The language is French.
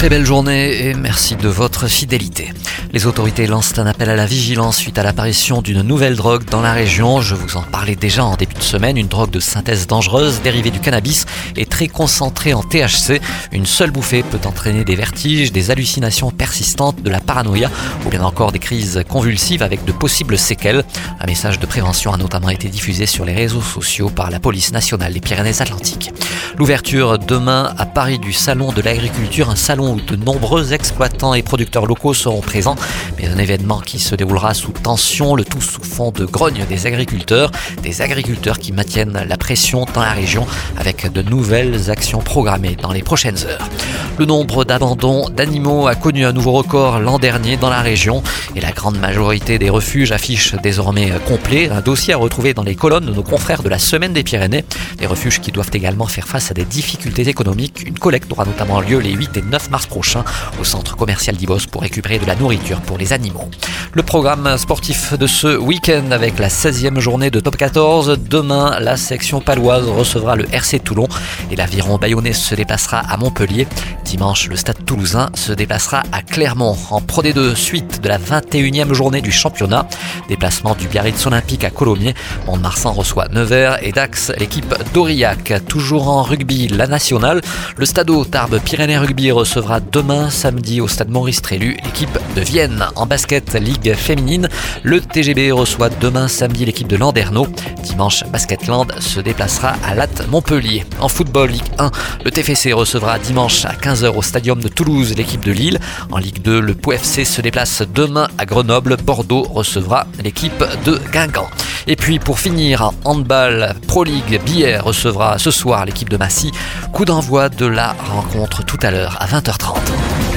Très belle journée et merci de votre fidélité. Les autorités lancent un appel à la vigilance suite à l'apparition d'une nouvelle drogue dans la région. Je vous en parlais déjà en début de semaine. Une drogue de synthèse dangereuse dérivée du cannabis et très concentrée en THC. Une seule bouffée peut entraîner des vertiges, des hallucinations persistantes, de la paranoïa ou bien encore des crises convulsives avec de possibles séquelles. Un message de prévention a notamment été diffusé sur les réseaux sociaux par la police nationale des Pyrénées-Atlantiques. L'ouverture demain à Paris du Salon de l'agriculture, un salon où de nombreux exploitants et producteurs locaux seront présents, mais un événement qui se déroulera sous tension, le tout sous fond de grogne des agriculteurs, des agriculteurs qui maintiennent la pression dans la région avec de nouvelles actions programmées dans les prochaines heures. Le nombre d'abandons d'animaux a connu un nouveau record l'an dernier dans la région et la grande majorité des refuges affiche désormais complet. Un dossier à retrouver dans les colonnes de nos confrères de la Semaine des Pyrénées. Des refuges qui doivent également faire face à des difficultés économiques. Une collecte aura notamment lieu les 8 et 9 mars prochain au centre commercial d'Ibos pour récupérer de la nourriture pour les animaux. Le programme sportif de ce week-end avec la 16e journée de top 14. Demain, la section paloise recevra le RC Toulon et l'aviron bayonnais se déplacera à Montpellier. Dimanche, le stade toulousain se déplacera à Clermont en Pro D2 suite de la 21e journée du championnat. Déplacement du Biarritz Olympique à Colomiers. Mont-de-Marsan reçoit Nevers et Dax, l'équipe d'Aurillac. Toujours en rugby, la nationale. Le stade Tarbes Pyrénées Rugby recevra demain samedi au stade Maurice Trélu l'équipe de Vienne. En basket Ligue féminine, le TGB reçoit demain samedi l'équipe de Landerneau. Dimanche, Basketland se déplacera à Latte Montpellier. En football Ligue 1, le TFC recevra dimanche à 15h au stadium de Toulouse l'équipe de Lille. En Ligue 2, le POFC se déplace demain à Grenoble. Bordeaux recevra l'équipe de Guingamp. Et puis pour finir, handball Pro League, Bière recevra ce soir l'équipe de Massy. Coup d'envoi de la rencontre tout à l'heure à 20h30.